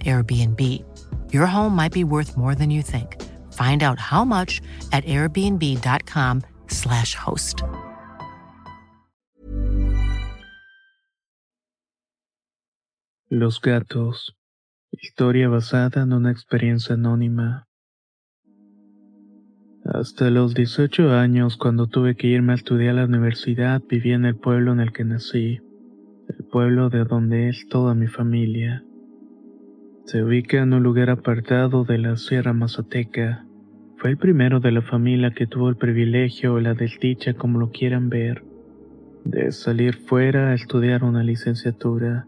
Airbnb. Your home might be worth more than you think. Find out how much at airbnb.com/slash host. Los gatos. Historia basada en una experiencia anónima. Hasta los 18 años, cuando tuve que irme a estudiar a la universidad, vivía en el pueblo en el que nací el pueblo de donde es toda mi familia. Se ubica en un lugar apartado de la Sierra Mazateca. Fue el primero de la familia que tuvo el privilegio o la desdicha, como lo quieran ver, de salir fuera a estudiar una licenciatura.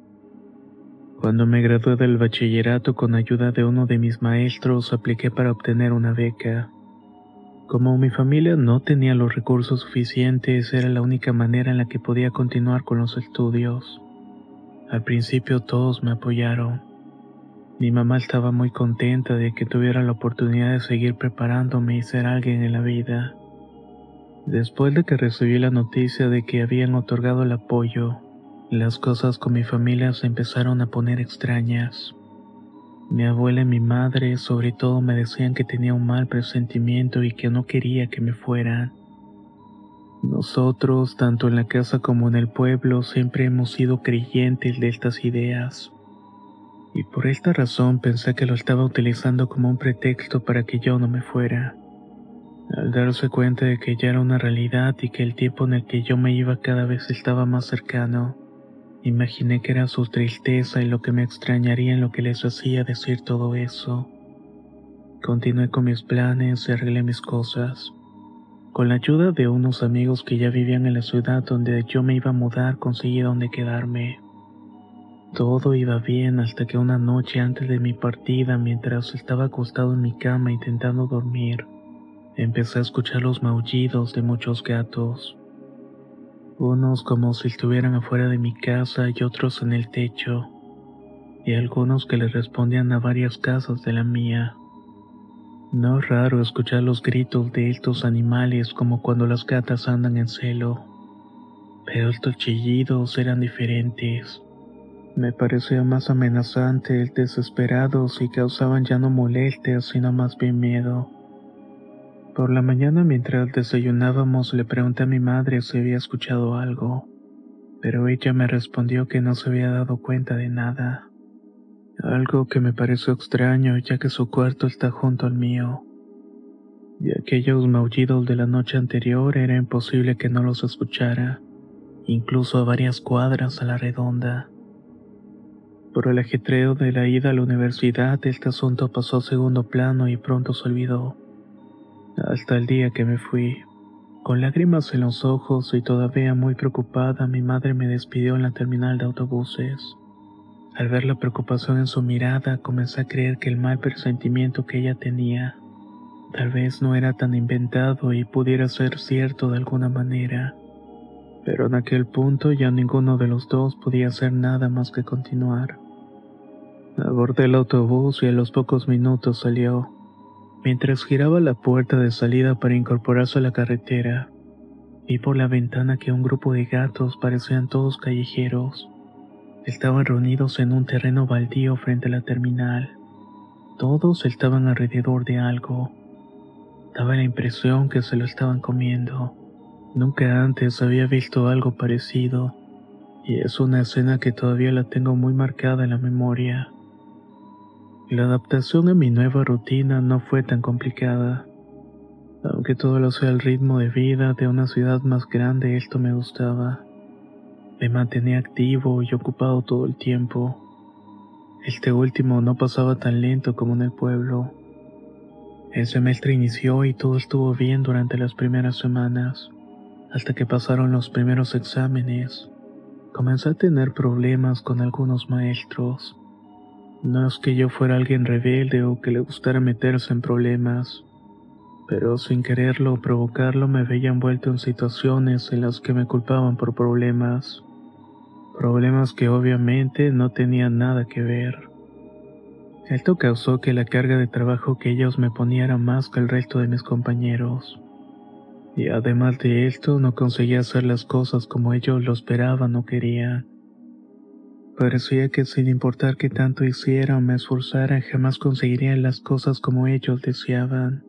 Cuando me gradué del bachillerato con ayuda de uno de mis maestros, apliqué para obtener una beca. Como mi familia no tenía los recursos suficientes, era la única manera en la que podía continuar con los estudios. Al principio todos me apoyaron. Mi mamá estaba muy contenta de que tuviera la oportunidad de seguir preparándome y ser alguien en la vida. Después de que recibí la noticia de que habían otorgado el apoyo, las cosas con mi familia se empezaron a poner extrañas. Mi abuela y mi madre sobre todo me decían que tenía un mal presentimiento y que no quería que me fueran. Nosotros, tanto en la casa como en el pueblo, siempre hemos sido creyentes de estas ideas. Y por esta razón pensé que lo estaba utilizando como un pretexto para que yo no me fuera. Al darse cuenta de que ya era una realidad y que el tiempo en el que yo me iba cada vez estaba más cercano, Imaginé que era su tristeza y lo que me extrañaría en lo que les hacía decir todo eso. Continué con mis planes y arreglé mis cosas. Con la ayuda de unos amigos que ya vivían en la ciudad donde yo me iba a mudar, conseguí donde quedarme. Todo iba bien hasta que una noche antes de mi partida, mientras estaba acostado en mi cama intentando dormir, empecé a escuchar los maullidos de muchos gatos unos como si estuvieran afuera de mi casa y otros en el techo, y algunos que le respondían a varias casas de la mía. No es raro escuchar los gritos de estos animales como cuando las gatas andan en celo, pero estos chillidos eran diferentes. Me parecía más amenazantes, desesperados y causaban ya no molestias, sino más bien miedo. Por la mañana mientras desayunábamos le pregunté a mi madre si había escuchado algo, pero ella me respondió que no se había dado cuenta de nada. Algo que me pareció extraño ya que su cuarto está junto al mío. Y aquellos maullidos de la noche anterior era imposible que no los escuchara, incluso a varias cuadras a la redonda. Por el ajetreo de la ida a la universidad, este asunto pasó a segundo plano y pronto se olvidó hasta el día que me fui. Con lágrimas en los ojos y todavía muy preocupada, mi madre me despidió en la terminal de autobuses. Al ver la preocupación en su mirada, comencé a creer que el mal presentimiento que ella tenía tal vez no era tan inventado y pudiera ser cierto de alguna manera. Pero en aquel punto ya ninguno de los dos podía hacer nada más que continuar. Abordé el autobús y a los pocos minutos salió. Mientras giraba la puerta de salida para incorporarse a la carretera, vi por la ventana que un grupo de gatos parecían todos callejeros. Estaban reunidos en un terreno baldío frente a la terminal. Todos estaban alrededor de algo. Daba la impresión que se lo estaban comiendo. Nunca antes había visto algo parecido, y es una escena que todavía la tengo muy marcada en la memoria. La adaptación a mi nueva rutina no fue tan complicada. Aunque todo lo sea el ritmo de vida de una ciudad más grande, esto me gustaba. Me mantenía activo y ocupado todo el tiempo. Este último no pasaba tan lento como en el pueblo. El semestre inició y todo estuvo bien durante las primeras semanas, hasta que pasaron los primeros exámenes. Comencé a tener problemas con algunos maestros. No es que yo fuera alguien rebelde o que le gustara meterse en problemas, pero sin quererlo o provocarlo me veía envuelto en situaciones en las que me culpaban por problemas. Problemas que obviamente no tenían nada que ver. Esto causó que la carga de trabajo que ellos me ponían era más que el resto de mis compañeros. Y además de esto, no conseguía hacer las cosas como ellos lo esperaban o querían. Parecía que sin importar qué tanto hiciera o me esforzara, jamás conseguiría las cosas como ellos deseaban.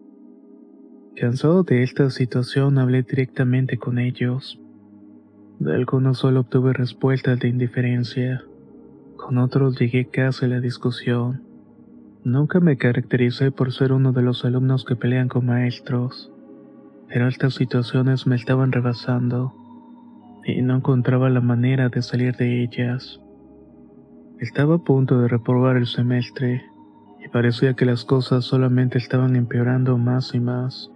Cansado de esta situación, hablé directamente con ellos. De algunos solo obtuve respuestas de indiferencia. Con otros llegué casi a la discusión. Nunca me caractericé por ser uno de los alumnos que pelean con maestros, pero estas situaciones me estaban rebasando y no encontraba la manera de salir de ellas. Estaba a punto de reprobar el semestre y parecía que las cosas solamente estaban empeorando más y más.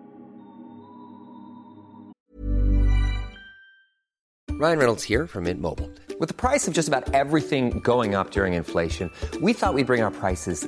Ryan Reynolds here from Mint Mobile. With the price of just about everything going up during inflation, we thought we'd bring our prices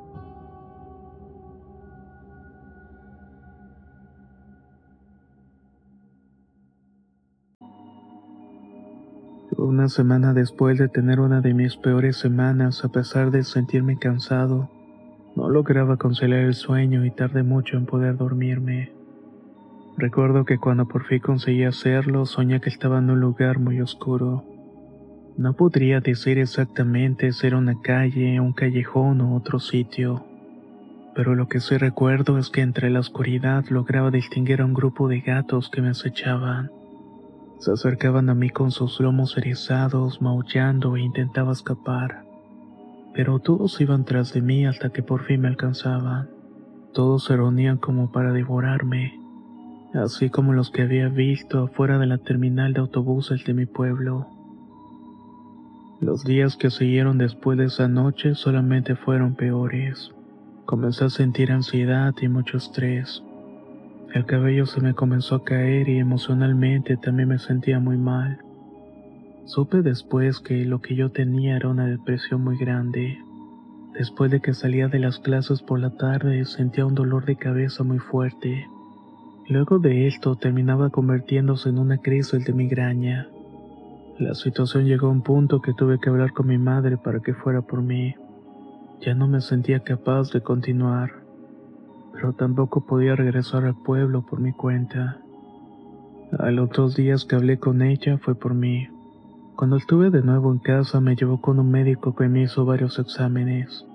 Una semana después de tener una de mis peores semanas, a pesar de sentirme cansado, no lograba conciliar el sueño y tardé mucho en poder dormirme. Recuerdo que cuando por fin conseguí hacerlo, soñé que estaba en un lugar muy oscuro. No podría decir exactamente si era una calle, un callejón o otro sitio, pero lo que sí recuerdo es que entre la oscuridad lograba distinguir a un grupo de gatos que me acechaban. Se acercaban a mí con sus lomos erizados, maullando e intentaba escapar. Pero todos iban tras de mí hasta que por fin me alcanzaban. Todos se reunían como para devorarme, así como los que había visto afuera de la terminal de autobuses de mi pueblo. Los días que siguieron después de esa noche solamente fueron peores. Comencé a sentir ansiedad y mucho estrés. El cabello se me comenzó a caer y emocionalmente también me sentía muy mal. Supe después que lo que yo tenía era una depresión muy grande. Después de que salía de las clases por la tarde sentía un dolor de cabeza muy fuerte. Luego de esto terminaba convirtiéndose en una crisis de migraña. La situación llegó a un punto que tuve que hablar con mi madre para que fuera por mí. Ya no me sentía capaz de continuar, pero tampoco podía regresar al pueblo por mi cuenta. A los dos días que hablé con ella fue por mí. Cuando estuve de nuevo en casa me llevó con un médico que me hizo varios exámenes,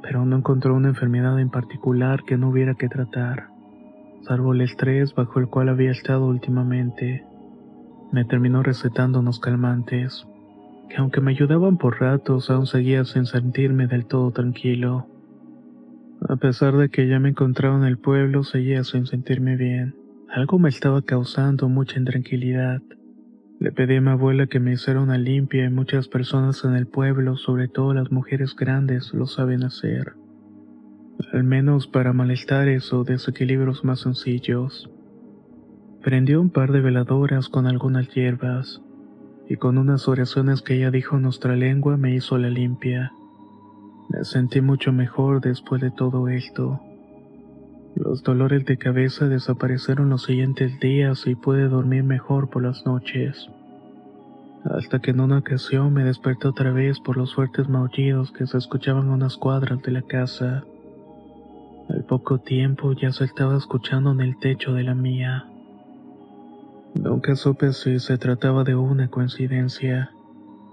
pero no encontró una enfermedad en particular que no hubiera que tratar, salvo el estrés bajo el cual había estado últimamente. Me terminó recetando unos calmantes, que aunque me ayudaban por ratos aún seguía sin sentirme del todo tranquilo. A pesar de que ya me encontraba en el pueblo, seguía sin sentirme bien. Algo me estaba causando mucha intranquilidad. Le pedí a mi abuela que me hiciera una limpia y muchas personas en el pueblo, sobre todo las mujeres grandes, lo saben hacer. Al menos para malestares o desequilibrios más sencillos. Prendió un par de veladoras con algunas hierbas y con unas oraciones que ella dijo en nuestra lengua me hizo la limpia. Me sentí mucho mejor después de todo esto. Los dolores de cabeza desaparecieron los siguientes días y pude dormir mejor por las noches. Hasta que en una ocasión me desperté otra vez por los fuertes maullidos que se escuchaban a unas cuadras de la casa. Al poco tiempo ya se estaba escuchando en el techo de la mía. Nunca supe si se trataba de una coincidencia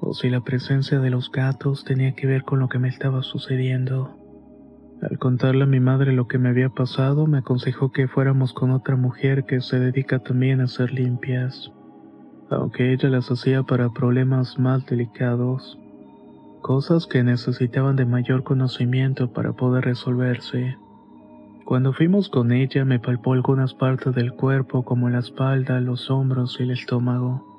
o si la presencia de los gatos tenía que ver con lo que me estaba sucediendo. Al contarle a mi madre lo que me había pasado, me aconsejó que fuéramos con otra mujer que se dedica también a hacer limpias, aunque ella las hacía para problemas más delicados, cosas que necesitaban de mayor conocimiento para poder resolverse. Cuando fuimos con ella me palpó algunas partes del cuerpo como la espalda, los hombros y el estómago.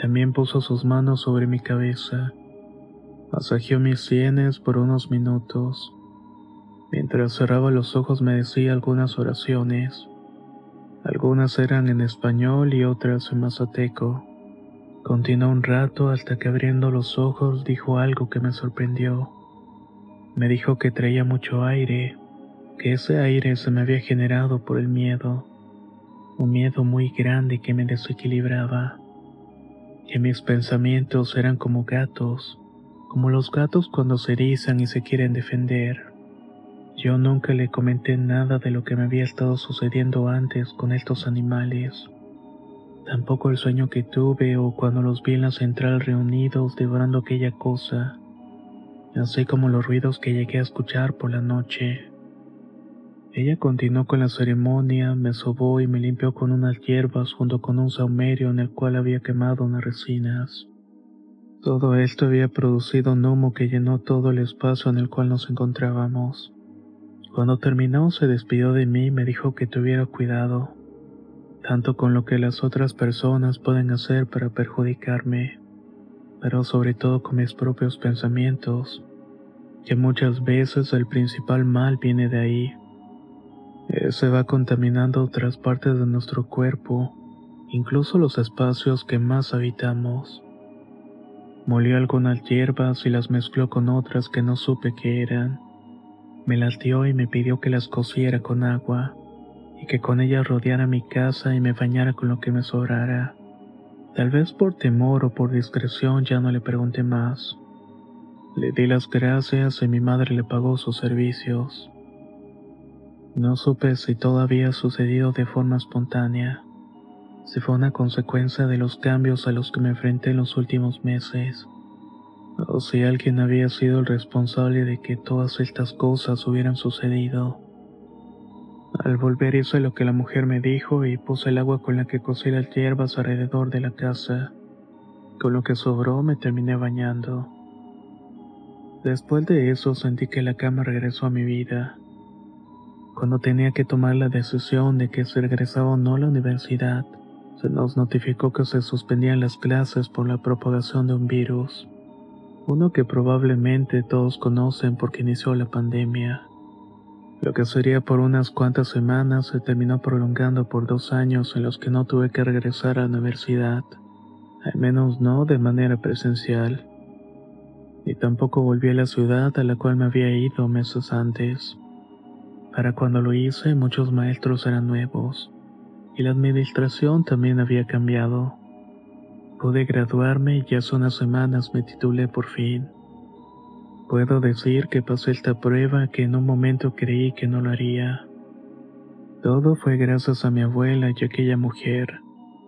También puso sus manos sobre mi cabeza. Masajeó mis sienes por unos minutos. Mientras cerraba los ojos me decía algunas oraciones. Algunas eran en español y otras en mazateco. Continuó un rato hasta que abriendo los ojos dijo algo que me sorprendió. Me dijo que traía mucho aire, que ese aire se me había generado por el miedo, un miedo muy grande que me desequilibraba, que mis pensamientos eran como gatos, como los gatos cuando se erizan y se quieren defender. Yo nunca le comenté nada de lo que me había estado sucediendo antes con estos animales. Tampoco el sueño que tuve o cuando los vi en la central reunidos devorando aquella cosa, así como los ruidos que llegué a escuchar por la noche. Ella continuó con la ceremonia, me sobó y me limpió con unas hierbas junto con un saumerio en el cual había quemado unas resinas. Todo esto había producido un humo que llenó todo el espacio en el cual nos encontrábamos. Cuando terminó se despidió de mí y me dijo que tuviera cuidado, tanto con lo que las otras personas pueden hacer para perjudicarme, pero sobre todo con mis propios pensamientos, que muchas veces el principal mal viene de ahí. Se va contaminando otras partes de nuestro cuerpo, incluso los espacios que más habitamos. Molió algunas hierbas y las mezcló con otras que no supe qué eran me las dio y me pidió que las cociera con agua y que con ellas rodeara mi casa y me bañara con lo que me sobrara. Tal vez por temor o por discreción ya no le pregunté más. Le di las gracias y mi madre le pagó sus servicios. No supe si todo había sucedido de forma espontánea, si fue una consecuencia de los cambios a los que me enfrenté en los últimos meses o si alguien había sido el responsable de que todas estas cosas hubieran sucedido. Al volver hice lo que la mujer me dijo y puse el agua con la que cocí las hierbas alrededor de la casa. Con lo que sobró me terminé bañando. Después de eso sentí que la cama regresó a mi vida. Cuando tenía que tomar la decisión de que se regresaba o no a la universidad, se nos notificó que se suspendían las clases por la propagación de un virus uno que probablemente todos conocen porque inició la pandemia. Lo que sería por unas cuantas semanas se terminó prolongando por dos años en los que no tuve que regresar a la universidad. al menos no de manera presencial. Y tampoco volví a la ciudad a la cual me había ido meses antes. Para cuando lo hice muchos maestros eran nuevos y la administración también había cambiado. Pude graduarme y hace unas semanas me titulé por fin. Puedo decir que pasé esta prueba que en un momento creí que no lo haría. Todo fue gracias a mi abuela y aquella mujer,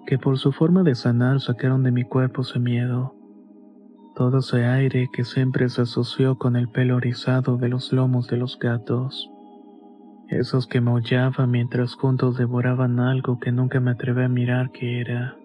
que por su forma de sanar sacaron de mi cuerpo ese miedo. Todo ese aire que siempre se asoció con el pelo rizado de los lomos de los gatos. Esos que maullaban mientras juntos devoraban algo que nunca me atreví a mirar que era.